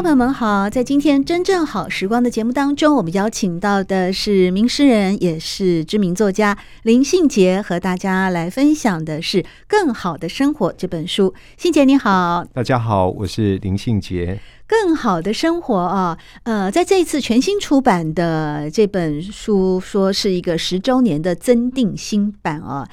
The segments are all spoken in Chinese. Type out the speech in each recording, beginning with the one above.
众朋友们好，在今天真正好时光的节目当中，我们邀请到的是名诗人，也是知名作家林信杰，和大家来分享的是《更好的生活》这本书。信杰你好，大家好，我是林信杰。更好的生活啊，呃，在这一次全新出版的这本书，说是一个十周年的增订新版啊，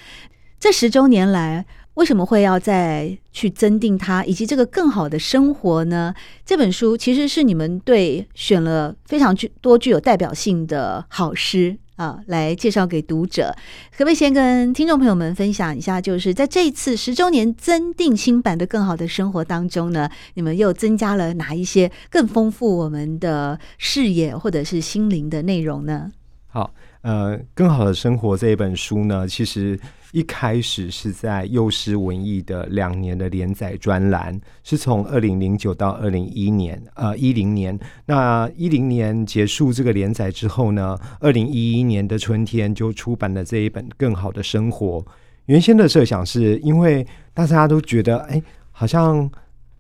这十周年来。为什么会要再去增订它，以及这个更好的生活呢？这本书其实是你们对选了非常具多具有代表性的好诗啊，来介绍给读者。可不可以先跟听众朋友们分享一下，就是在这一次十周年增订新版的《更好的生活》当中呢，你们又增加了哪一些更丰富我们的视野或者是心灵的内容呢？好，呃，《更好的生活》这一本书呢，其实。一开始是在幼师文艺的两年的连载专栏，是从二零零九到二零一年，呃，一零年。那一零年结束这个连载之后呢，二零一一年的春天就出版了这一本《更好的生活》。原先的设想是因为大家都觉得，哎，好像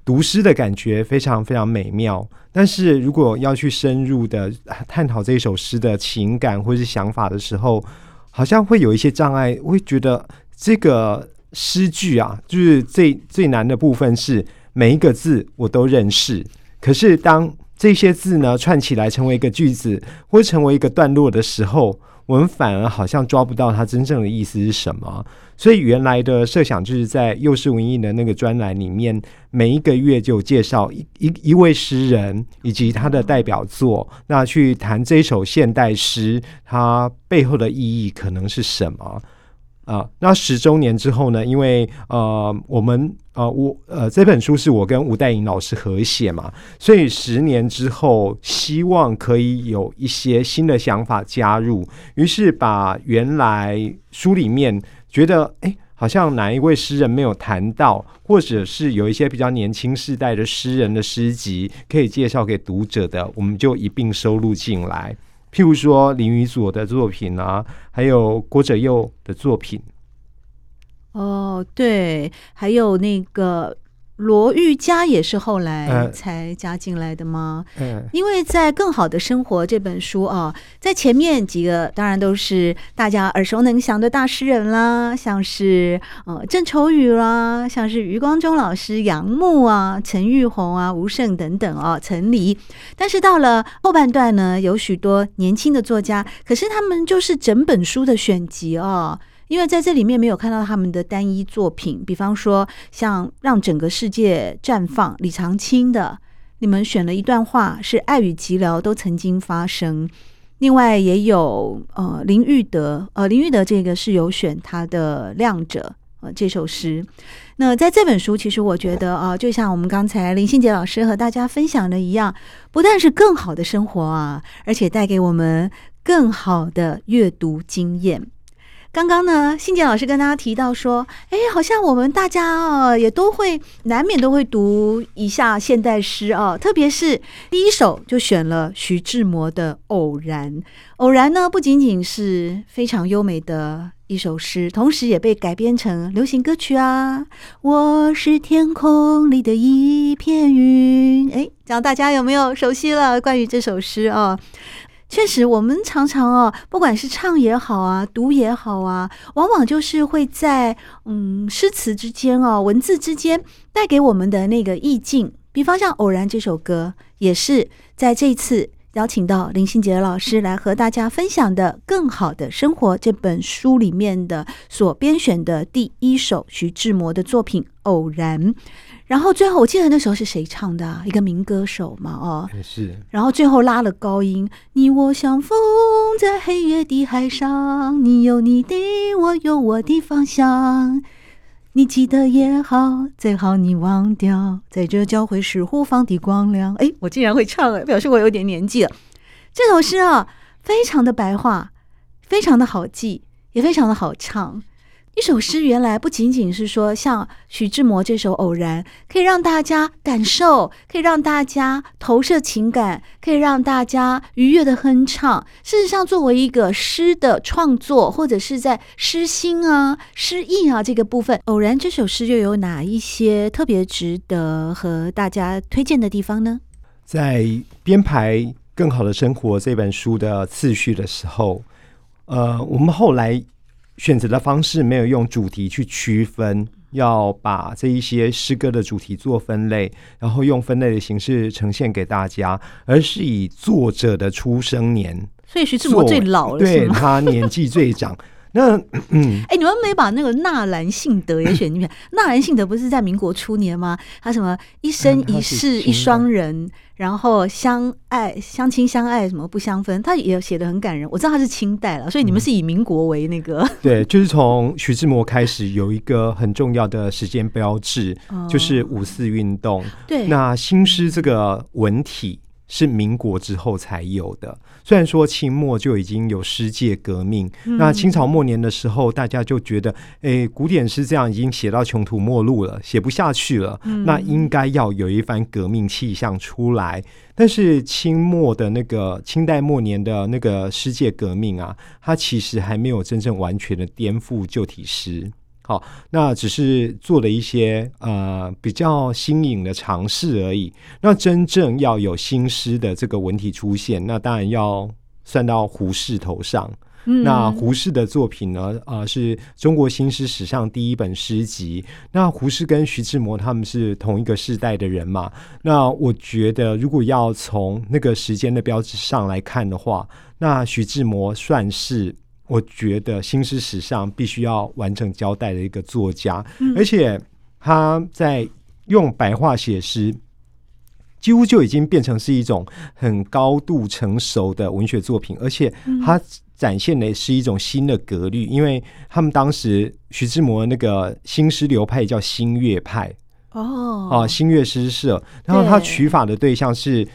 读诗的感觉非常非常美妙，但是如果要去深入的探讨这首诗的情感或是想法的时候，好像会有一些障碍，会觉得这个诗句啊，就是最最难的部分是每一个字我都认识，可是当这些字呢串起来成为一个句子，或成为一个段落的时候，我们反而好像抓不到它真正的意思是什么。所以原来的设想就是在幼师文艺的那个专栏里面，每一个月就介绍一一一位诗人以及他的代表作，那去谈这首现代诗它背后的意义可能是什么啊？那十周年之后呢？因为呃，我们呃，我呃，这本书是我跟吴岱颖老师合写嘛，所以十年之后希望可以有一些新的想法加入，于是把原来书里面。觉得哎，好像哪一位诗人没有谈到，或者是有一些比较年轻世代的诗人的诗集可以介绍给读者的，我们就一并收录进来。譬如说林语佐的作品啊，还有郭哲佑的作品。哦，对，还有那个。罗玉佳也是后来才加进来的吗？嗯，因为在《更好的生活》这本书啊，在前面几个当然都是大家耳熟能详的大诗人啦，像是呃郑愁予啦，像是余光中老师、杨牧啊、陈玉红啊、吴胜等等啊，陈黎。但是到了后半段呢，有许多年轻的作家，可是他们就是整本书的选集啊。因为在这里面没有看到他们的单一作品，比方说像《让整个世界绽放》李长青的，你们选了一段话是“爱与寂寥都曾经发生”。另外也有呃林玉德，呃林玉德这个是有选他的《亮者》呃这首诗。那在这本书，其实我觉得啊，就像我们刚才林信杰老师和大家分享的一样，不但是更好的生活啊，而且带给我们更好的阅读经验。刚刚呢，信杰老师跟大家提到说，哎，好像我们大家啊，也都会难免都会读一下现代诗啊，特别是第一首就选了徐志摩的《偶然》。《偶然》呢，不仅仅是非常优美的一首诗，同时也被改编成流行歌曲啊。我是天空里的一片云，哎，这样大家有没有熟悉了？关于这首诗啊？确实，我们常常哦，不管是唱也好啊，读也好啊，往往就是会在嗯诗词之间哦，文字之间带给我们的那个意境。比方像《偶然》这首歌，也是在这次邀请到林心杰老师来和大家分享的《更好的生活》这本书里面的所编选的第一首徐志摩的作品《偶然》。然后最后，我记得那时候是谁唱的啊？一个民歌手嘛，哦，是。然后最后拉了高音，你我相逢在黑夜的海上，你有你的，我有我的方向。你记得也好，最好你忘掉，在这交汇时互放的光亮。哎，我竟然会唱哎，表示我有点年纪了。这首诗啊，非常的白话，非常的好记，也非常的好唱。一首诗原来不仅仅是说像徐志摩这首《偶然》，可以让大家感受，可以让大家投射情感，可以让大家愉悦的哼唱。事实上，作为一个诗的创作，或者是在诗心啊、诗意啊这个部分，《偶然》这首诗又有哪一些特别值得和大家推荐的地方呢？在编排《更好的生活》这本书的次序的时候，呃，我们后来。选择的方式没有用主题去区分，要把这一些诗歌的主题做分类，然后用分类的形式呈现给大家，而是以作者的出生年，所以徐志摩最老了，对，他年纪最长。那嗯，哎、欸，你们没把那个纳兰性德也选进去？纳兰性德不是在民国初年吗？他什么一生一世一双人，嗯、然后相爱相亲相爱，什么不相分，他也写的很感人。我知道他是清代了，所以你们是以民国为那个、嗯、对，就是从徐志摩开始有一个很重要的时间标志，哦、就是五四运动。对，那新诗这个文体。是民国之后才有的。虽然说清末就已经有诗界革命，嗯、那清朝末年的时候，大家就觉得，哎，古典诗这样已经写到穷途末路了，写不下去了。嗯、那应该要有一番革命气象出来。但是清末的那个清代末年的那个诗界革命啊，它其实还没有真正完全的颠覆旧体诗。好，那只是做了一些呃比较新颖的尝试而已。那真正要有新诗的这个文体出现，那当然要算到胡适头上。嗯、那胡适的作品呢，啊、呃，是中国新诗史上第一本诗集。那胡适跟徐志摩他们是同一个世代的人嘛？那我觉得，如果要从那个时间的标志上来看的话，那徐志摩算是。我觉得新诗史上必须要完成交代的一个作家，嗯、而且他在用白话写诗，几乎就已经变成是一种很高度成熟的文学作品，而且他展现的是一种新的格律，因为他们当时徐志摩那个新诗流派叫新月派。哦，啊新月诗社，然后他取法的对象是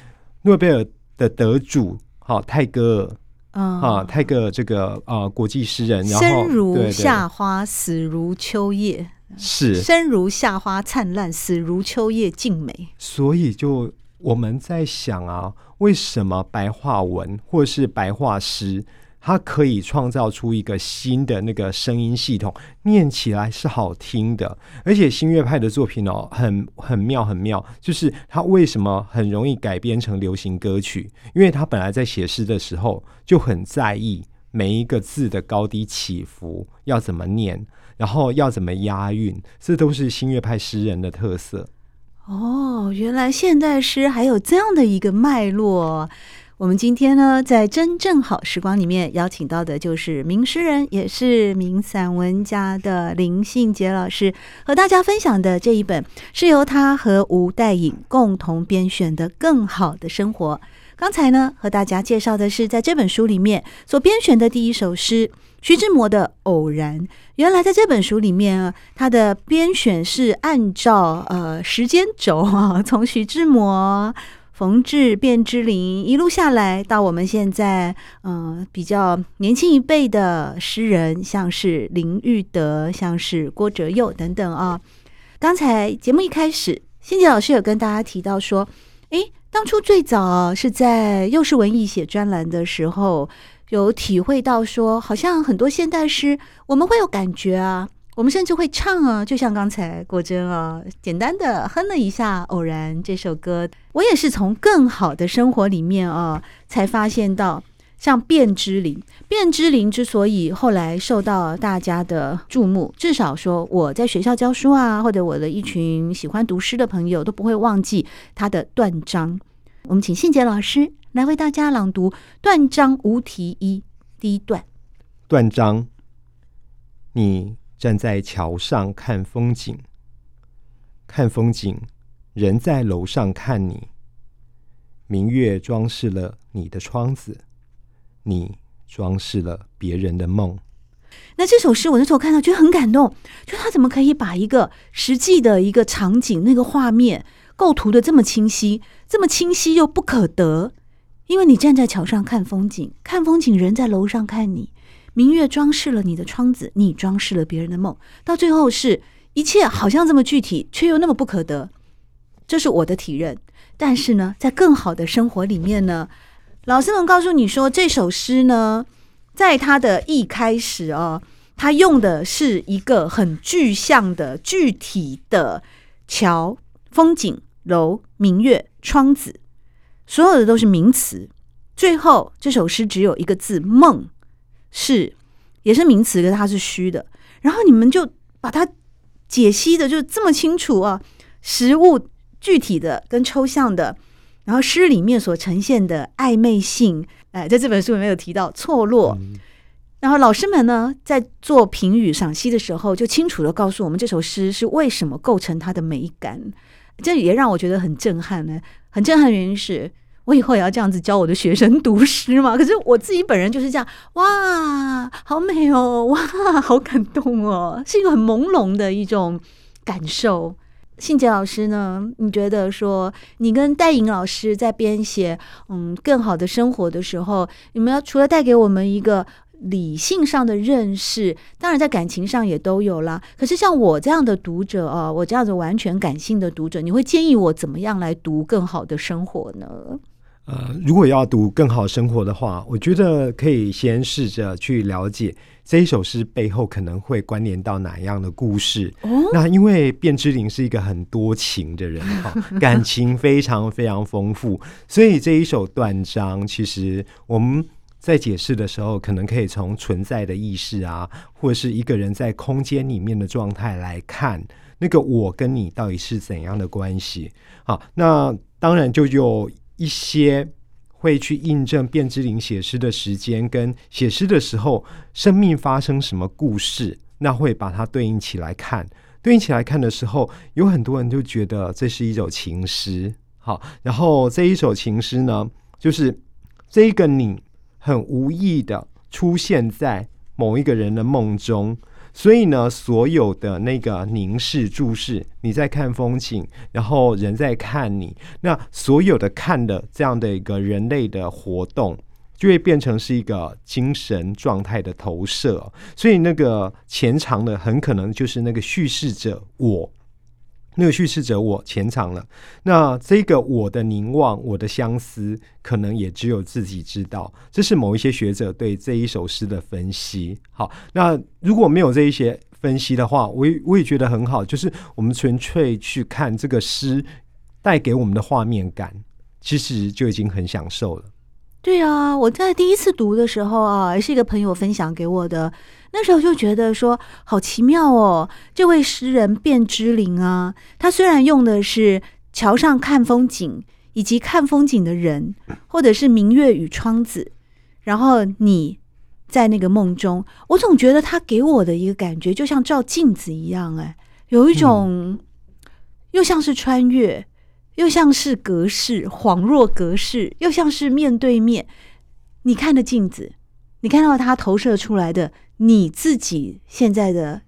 诺贝尔的得主，好泰戈尔。嗯啊，泰戈尔这个啊国际诗人，然后生如夏花，死如秋叶，是生如夏花灿烂，死如秋叶静美。所以就我们在想啊，为什么白话文或是白话诗？它可以创造出一个新的那个声音系统，念起来是好听的。而且新月派的作品哦，很很妙，很妙。就是它为什么很容易改编成流行歌曲？因为他本来在写诗的时候就很在意每一个字的高低起伏要怎么念，然后要怎么押韵，这都是新月派诗人的特色。哦，原来现代诗还有这样的一个脉络。我们今天呢，在真正好时光里面邀请到的就是名诗人，也是名散文家的林信杰老师，和大家分享的这一本是由他和吴岱颖共同编选的《更好的生活》。刚才呢，和大家介绍的是在这本书里面所编选的第一首诗，徐志摩的《偶然》。原来在这本书里面啊，他的编选是按照呃时间轴啊，从徐志摩。冯至、卞之琳一路下来，到我们现在，嗯、比较年轻一辈的诗人，像是林育德，像是郭哲佑等等啊。刚才节目一开始，信杰老师有跟大家提到说，诶，当初最早是在幼师文艺写专栏的时候，有体会到说，好像很多现代诗，我们会有感觉啊。我们甚至会唱啊，就像刚才果珍啊，简单的哼了一下《偶然》这首歌。我也是从更好的生活里面啊，才发现到，像卞之琳，卞之琳之所以后来受到大家的注目，至少说我在学校教书啊，或者我的一群喜欢读诗的朋友都不会忘记他的断章。我们请信杰老师来为大家朗读《断章无题一》第一段。断章，你。站在桥上看风景，看风景，人在楼上看你。明月装饰了你的窗子，你装饰了别人的梦。那这首诗我那时候看到觉得很感动，就他怎么可以把一个实际的一个场景那个画面构图的这么清晰，这么清晰又不可得？因为你站在桥上看风景，看风景人在楼上看你，明月装饰了你的窗子，你装饰了别人的梦，到最后是一切好像这么具体，却又那么不可得。这是我的体认。但是呢，在更好的生活里面呢，老师们告诉你说，这首诗呢，在它的一开始哦，它用的是一个很具象的、具体的桥、风景、楼、明月、窗子。所有的都是名词，最后这首诗只有一个字“梦”，是也是名词，可是它是虚的。然后你们就把它解析的就这么清楚啊，实物具体的跟抽象的，然后诗里面所呈现的暧昧性，哎，在这本书里面有提到错落。然后老师们呢，在做评语赏析的时候，就清楚的告诉我们这首诗是为什么构成它的美感。这也让我觉得很震撼呢。很震撼的原因是我以后也要这样子教我的学生读诗嘛。可是我自己本人就是这样，哇，好美哦，哇，好感动哦，是一个很朦胧的一种感受。信杰老师呢，你觉得说你跟戴颖老师在编写嗯更好的生活的时候，你们要除了带给我们一个。理性上的认识，当然在感情上也都有啦。可是像我这样的读者啊，我这样子完全感性的读者，你会建议我怎么样来读更好的生活呢？呃，如果要读更好生活的话，我觉得可以先试着去了解这一首诗背后可能会关联到哪样的故事。哦，那因为卞之琳是一个很多情的人哈，感情非常非常丰富，所以这一首断章，其实我们。在解释的时候，可能可以从存在的意识啊，或者是一个人在空间里面的状态来看，那个我跟你到底是怎样的关系？好，那当然就有一些会去印证卞之琳写诗的时间跟写诗的时候生命发生什么故事，那会把它对应起来看。对应起来看的时候，有很多人就觉得这是一首情诗。好，然后这一首情诗呢，就是这个你。很无意的出现在某一个人的梦中，所以呢，所有的那个凝视、注视，你在看风景，然后人在看你，那所有的看的这样的一个人类的活动，就会变成是一个精神状态的投射，所以那个潜藏的很可能就是那个叙事者我。那个叙事者我潜藏了，那这个我的凝望，我的相思，可能也只有自己知道。这是某一些学者对这一首诗的分析。好，那如果没有这一些分析的话，我也我也觉得很好，就是我们纯粹去看这个诗带给我们的画面感，其实就已经很享受了。对啊，我在第一次读的时候啊，也是一个朋友分享给我的。那时候就觉得说好奇妙哦，这位诗人卞之琳啊，他虽然用的是桥上看风景，以及看风景的人，或者是明月与窗子，然后你在那个梦中，我总觉得他给我的一个感觉就像照镜子一样，哎，有一种又像是穿越。又像是隔世，恍若隔世，又像是面对面。你看的镜子，你看到它投射出来的你自己现在的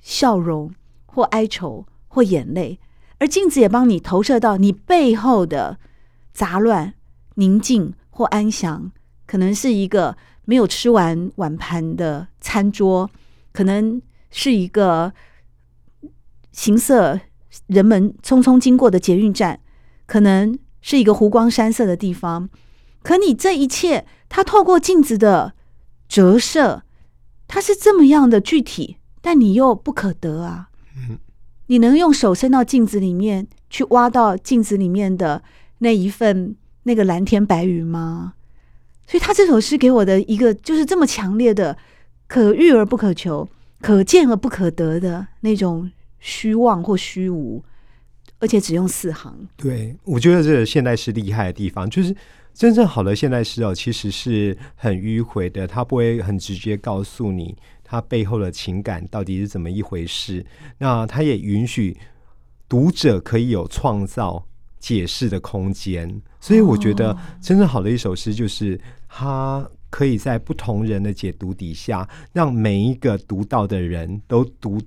笑容，或哀愁，或眼泪，而镜子也帮你投射到你背后的杂乱、宁静或安详。可能是一个没有吃完碗盘的餐桌，可能是一个形色。人们匆匆经过的捷运站，可能是一个湖光山色的地方。可你这一切，它透过镜子的折射，它是这么样的具体，但你又不可得啊。你能用手伸到镜子里面去挖到镜子里面的那一份那个蓝天白云吗？所以他这首诗给我的一个就是这么强烈的可遇而不可求、可见而不可得的那种。虚妄或虚无，而且只用四行。对，我觉得这个现代诗厉害的地方，就是真正好的现代诗哦，其实是很迂回的，它不会很直接告诉你它背后的情感到底是怎么一回事。那它也允许读者可以有创造解释的空间。所以我觉得真正好的一首诗，就是它可以在不同人的解读底下，让每一个读到的人都读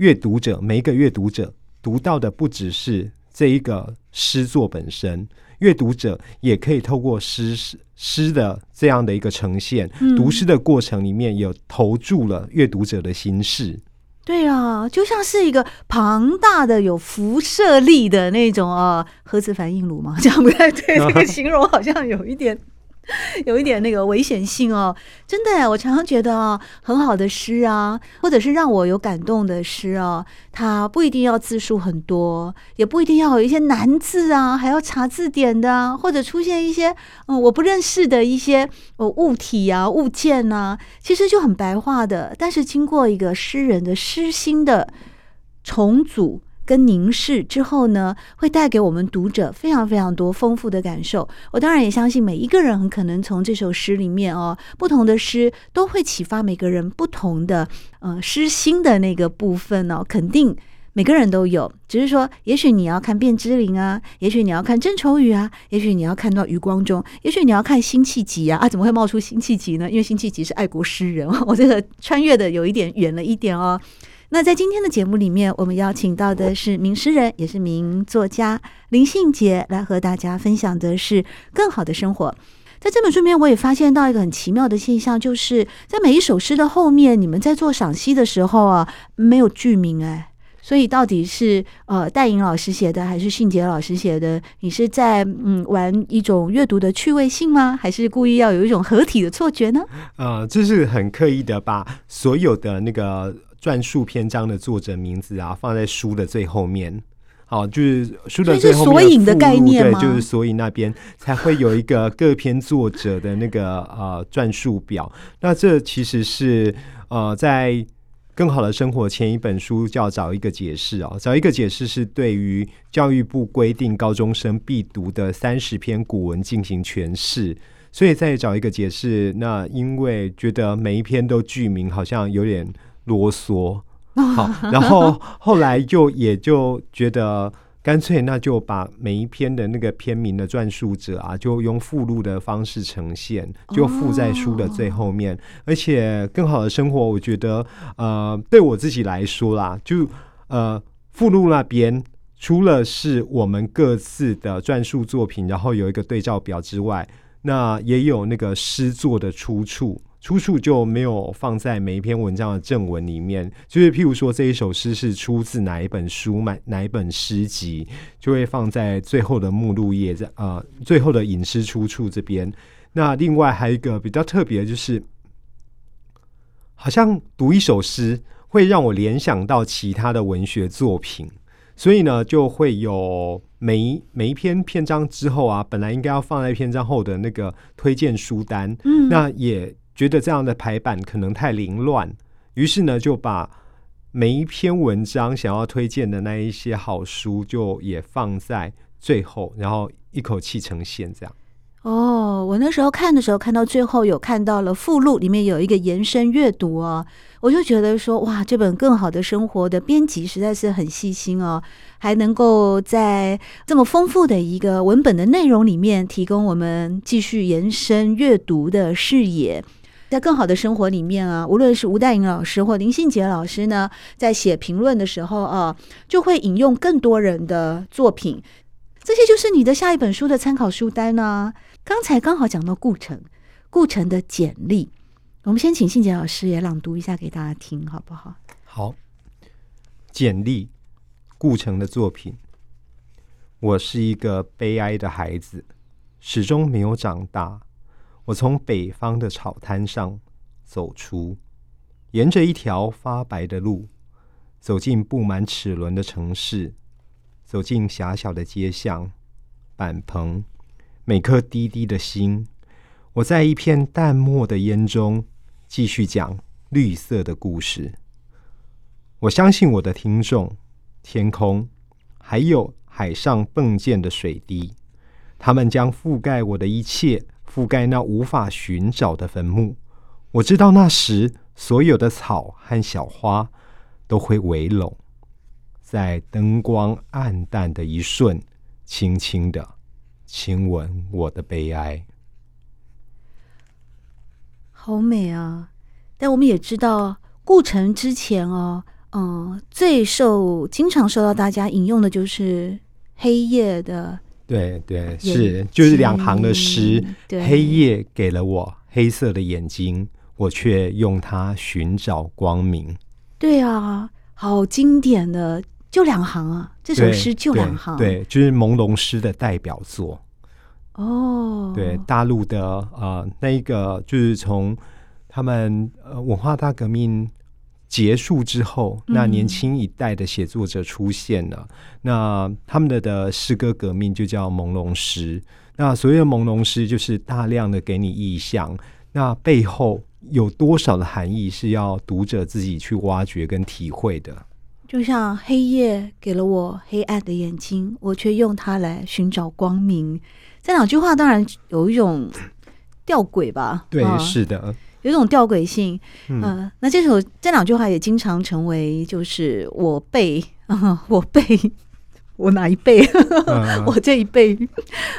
阅读者，每一个阅读者读到的不只是这一个诗作本身，阅读者也可以透过诗诗的这样的一个呈现，嗯、读诗的过程里面有投注了阅读者的心事。对啊，就像是一个庞大的有辐射力的那种啊，核子反应炉嘛，这样不太对，这个形容好像有一点。有一点那个危险性哦，真的，我常常觉得啊，很好的诗啊，或者是让我有感动的诗哦，它不一定要字数很多，也不一定要有一些难字啊，还要查字典的啊，或者出现一些嗯我不认识的一些物体啊、物件啊，其实就很白话的，但是经过一个诗人的诗心的重组。跟凝视之后呢，会带给我们读者非常非常多丰富的感受。我当然也相信每一个人很可能从这首诗里面哦，不同的诗都会启发每个人不同的呃诗心的那个部分哦。肯定每个人都有，只是说，也许你要看卞之琳啊，也许你要看郑愁予啊，也许你要看到余光中，也许你要看辛弃疾啊啊！怎么会冒出辛弃疾呢？因为辛弃疾是爱国诗人，我这个穿越的有一点远了一点哦。那在今天的节目里面，我们邀请到的是名诗人，也是名作家林信杰，来和大家分享的是更好的生活。在这本书里面，我也发现到一个很奇妙的现象，就是在每一首诗的后面，你们在做赏析的时候啊，没有句名哎，所以到底是呃戴颖老师写的，还是信杰老师写的？你是在嗯玩一种阅读的趣味性吗？还是故意要有一种合体的错觉呢？呃，这是很刻意的，把所有的那个。传述篇章的作者名字啊，放在书的最后面，好，就是书的最后面的索引的概念，对，就是索引那边才会有一个各篇作者的那个呃传述表。那这其实是呃在更好的生活前一本书叫找一个解释哦，找一个解释是对于教育部规定高中生必读的三十篇古文进行诠释，所以再找一个解释。那因为觉得每一篇都剧名，好像有点。啰嗦，好，然后后来就也就觉得干脆，那就把每一篇的那个篇名的撰述者啊，就用附录的方式呈现，就附在书的最后面。而且更好的生活，我觉得，呃，对我自己来说啦，就呃，附录那边除了是我们各自的撰述作品，然后有一个对照表之外，那也有那个诗作的出处。出处就没有放在每一篇文章的正文里面，就是譬如说这一首诗是出自哪一本书、哪哪一本诗集，就会放在最后的目录页，在呃最后的隐诗出处这边。那另外还有一个比较特别的就是，好像读一首诗会让我联想到其他的文学作品，所以呢就会有每一每一篇篇章之后啊，本来应该要放在篇章后的那个推荐书单，嗯，那也。觉得这样的排版可能太凌乱，于是呢，就把每一篇文章想要推荐的那一些好书，就也放在最后，然后一口气呈现这样。哦，我那时候看的时候，看到最后有看到了附录里面有一个延伸阅读啊，我就觉得说，哇，这本更好的生活的编辑实在是很细心哦，还能够在这么丰富的一个文本的内容里面，提供我们继续延伸阅读的视野。在更好的生活里面啊，无论是吴岱颖老师或林信杰老师呢，在写评论的时候啊，就会引用更多人的作品，这些就是你的下一本书的参考书单呢、啊。刚才刚好讲到顾城，顾城的简历，我们先请信杰老师也朗读一下给大家听，好不好？好，简历，顾城的作品。我是一个悲哀的孩子，始终没有长大。我从北方的草滩上走出，沿着一条发白的路，走进布满齿轮的城市，走进狭小的街巷、板棚，每颗滴滴的心。我在一片淡漠的烟中，继续讲绿色的故事。我相信我的听众，天空，还有海上迸溅的水滴，它们将覆盖我的一切。覆盖那无法寻找的坟墓，我知道那时所有的草和小花都会围拢，在灯光暗淡的一瞬，轻轻的亲吻我的悲哀。好美啊！但我们也知道，顾城之前哦，嗯，最受经常受到大家引用的就是黑夜的，对对是，就是两行的诗，黑夜给了我黑色的眼睛，我却用它寻找光明。对啊，好经典的，就两行啊，这首诗就两行，对，对，就是朦胧诗的代表作。哦，对，大陆的呃，那一个就是从他们呃文化大革命结束之后，那年轻一代的写作者出现了，嗯、那他们的的诗歌革命就叫朦胧诗。那所谓的朦胧诗，就是大量的给你意象，那背后有多少的含义是要读者自己去挖掘跟体会的。就像黑夜给了我黑暗的眼睛，我却用它来寻找光明。这两句话当然有一种吊诡吧？对，是的，有一种吊诡性。嗯、呃，那这首这两句话也经常成为就是我辈，啊、我辈，我哪一辈？嗯、我这一辈，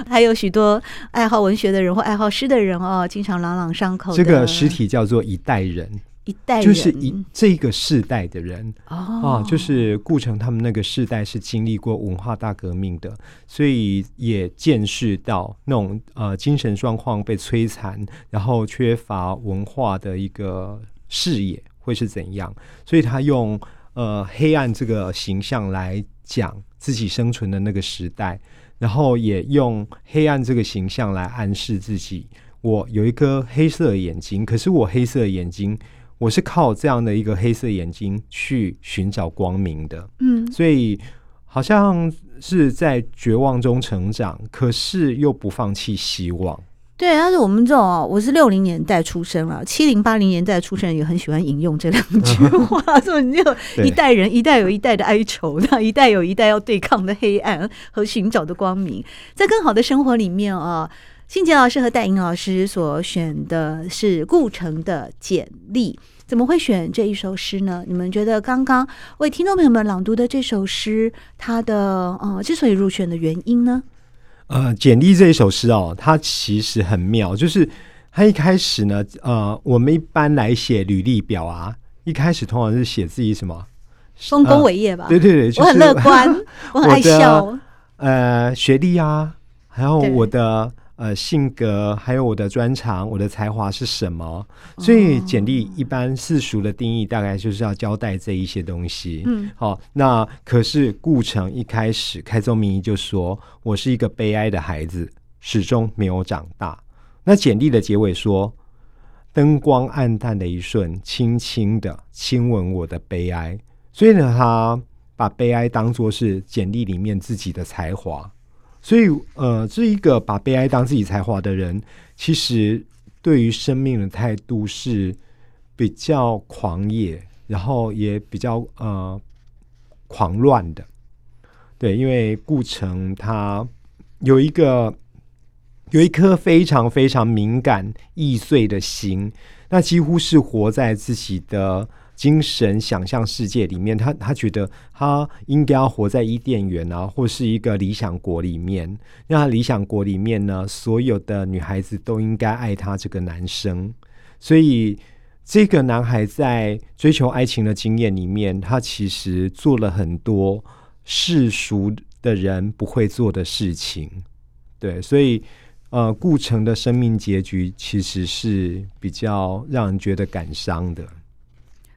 还有许多爱好文学的人或爱好诗的人哦，经常朗朗上口。这个实体叫做一代人。一代就是一这个世代的人哦，啊，就是顾城他们那个世代是经历过文化大革命的，所以也见识到那种呃精神状况被摧残，然后缺乏文化的一个视野会是怎样，所以他用呃黑暗这个形象来讲自己生存的那个时代，然后也用黑暗这个形象来暗示自己，我有一颗黑色的眼睛，可是我黑色的眼睛。我是靠这样的一个黑色眼睛去寻找光明的，嗯，所以好像是在绝望中成长，可是又不放弃希望。对，但是我们这种，我是六零年代出生了，七零八零年代出生也很喜欢引用这两句话，所以就 一代人一代有一代的哀愁，那一代有一代要对抗的黑暗和寻找的光明，在更好的生活里面啊。信杰老师和戴莹老师所选的是顾城的《简历》，怎么会选这一首诗呢？你们觉得刚刚为听众朋友们朗读的这首诗，它的呃之所以入选的原因呢？呃，《简历》这一首诗哦，它其实很妙，就是它一开始呢，呃，我们一般来写履历表啊，一开始通常是写自己什么丰功伟业吧？对对对，就是、我很乐观，我很爱笑。呃，学历啊，还有我的。呃，性格还有我的专长，我的才华是什么？所以简历一般世俗的定义大概就是要交代这一些东西。嗯，好，那可是顾城一开始开宗明义就说：“我是一个悲哀的孩子，始终没有长大。”那简历的结尾说：“灯光暗淡的一瞬，轻轻的亲吻我的悲哀。”所以呢，他把悲哀当作是简历里面自己的才华。所以，呃，这一个把悲哀当自己才华的人，其实对于生命的态度是比较狂野，然后也比较呃狂乱的。对，因为顾城他有一个有一颗非常非常敏感易碎的心，那几乎是活在自己的。精神想象世界里面，他他觉得他应该要活在伊甸园啊，或是一个理想国里面。那理想国里面呢，所有的女孩子都应该爱他这个男生。所以，这个男孩在追求爱情的经验里面，他其实做了很多世俗的人不会做的事情。对，所以呃，顾城的生命结局其实是比较让人觉得感伤的。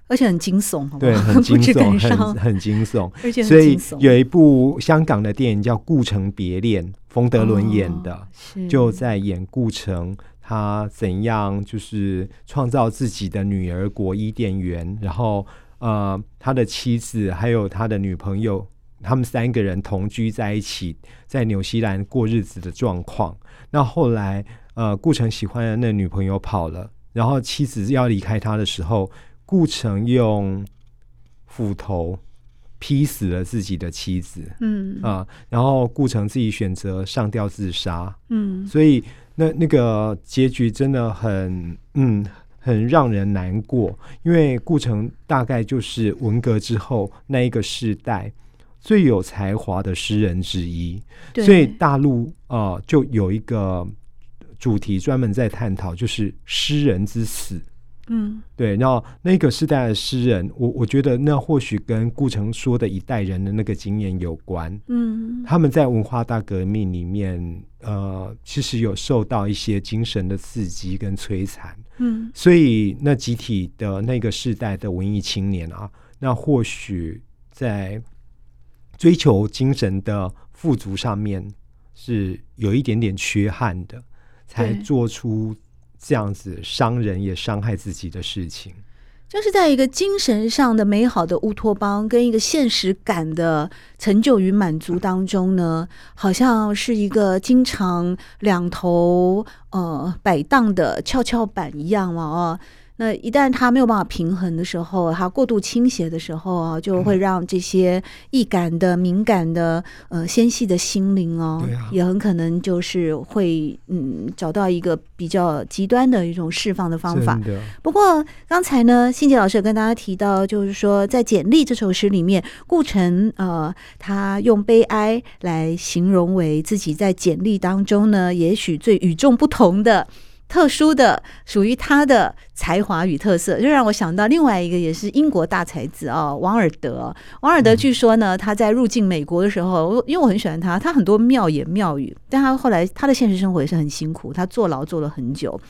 而且很惊悚，对，很 惊悚，很很惊悚。而且所以有一部香港的电影叫《顾城别恋》，冯德伦演的，哦、就在演顾城他怎样就是创造自己的女儿国伊甸园，然后呃，他的妻子还有他的女朋友，他们三个人同居在一起，在纽西兰过日子的状况。那后来呃，顾城喜欢的那女朋友跑了，然后妻子要离开他的时候。顾城用斧头劈死了自己的妻子，嗯。啊，然后顾城自己选择上吊自杀，嗯，所以那那个结局真的很嗯很让人难过，因为顾城大概就是文革之后那一个世代最有才华的诗人之一，所以大陆啊就有一个主题专门在探讨，就是诗人之死。嗯，对，然后那个时代的诗人，我我觉得那或许跟顾城说的一代人的那个经验有关。嗯，他们在文化大革命里面，呃，其实有受到一些精神的刺激跟摧残。嗯，所以那集体的那个时代的文艺青年啊，那或许在追求精神的富足上面是有一点点缺憾的，才做出。这样子伤人也伤害自己的事情，就是在一个精神上的美好的乌托邦跟一个现实感的成就与满足当中呢，好像是一个经常两头呃摆荡的跷跷板一样嘛，哦。那一旦它没有办法平衡的时候，它过度倾斜的时候啊，就会让这些易感的、敏感的、呃纤细的心灵哦，啊、也很可能就是会嗯找到一个比较极端的一种释放的方法。不过刚才呢，欣杰老师有跟大家提到，就是说在《简历》这首诗里面，顾城呃他用悲哀来形容为自己在简历当中呢，也许最与众不同的。特殊的属于他的才华与特色，就让我想到另外一个也是英国大才子啊，王尔德。王尔德据说呢，他在入境美国的时候，因为我很喜欢他，他很多妙言妙语，但他后来他的现实生活也是很辛苦，他坐牢坐了很久。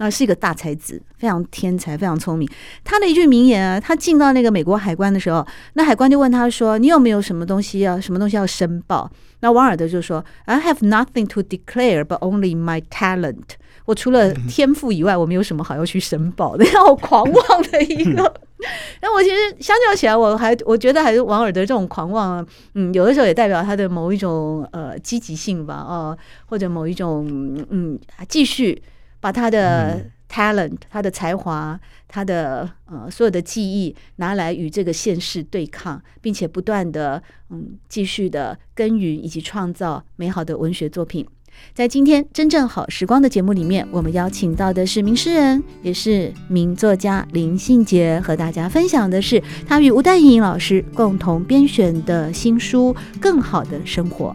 那是一个大才子，非常天才，非常聪明。他的一句名言啊，他进到那个美国海关的时候，那海关就问他说：“你有没有什么东西要什么东西要申报？”那王尔德就说：“I have nothing to declare, but only my talent。”我除了天赋以外，我没有什么好要去申报的，好狂妄的一个。那我其实相较起来，我还我觉得还是王尔德这种狂妄，嗯，有的时候也代表他的某一种呃积极性吧，哦，或者某一种嗯，继续把他的 talent、他的才华、他的呃所有的技艺拿来与这个现实对抗，并且不断的嗯继续的耕耘以及创造美好的文学作品。在今天真正好时光的节目里面，我们邀请到的是名诗人，也是名作家林信杰，和大家分享的是他与吴淡盈老师共同编选的新书《更好的生活》。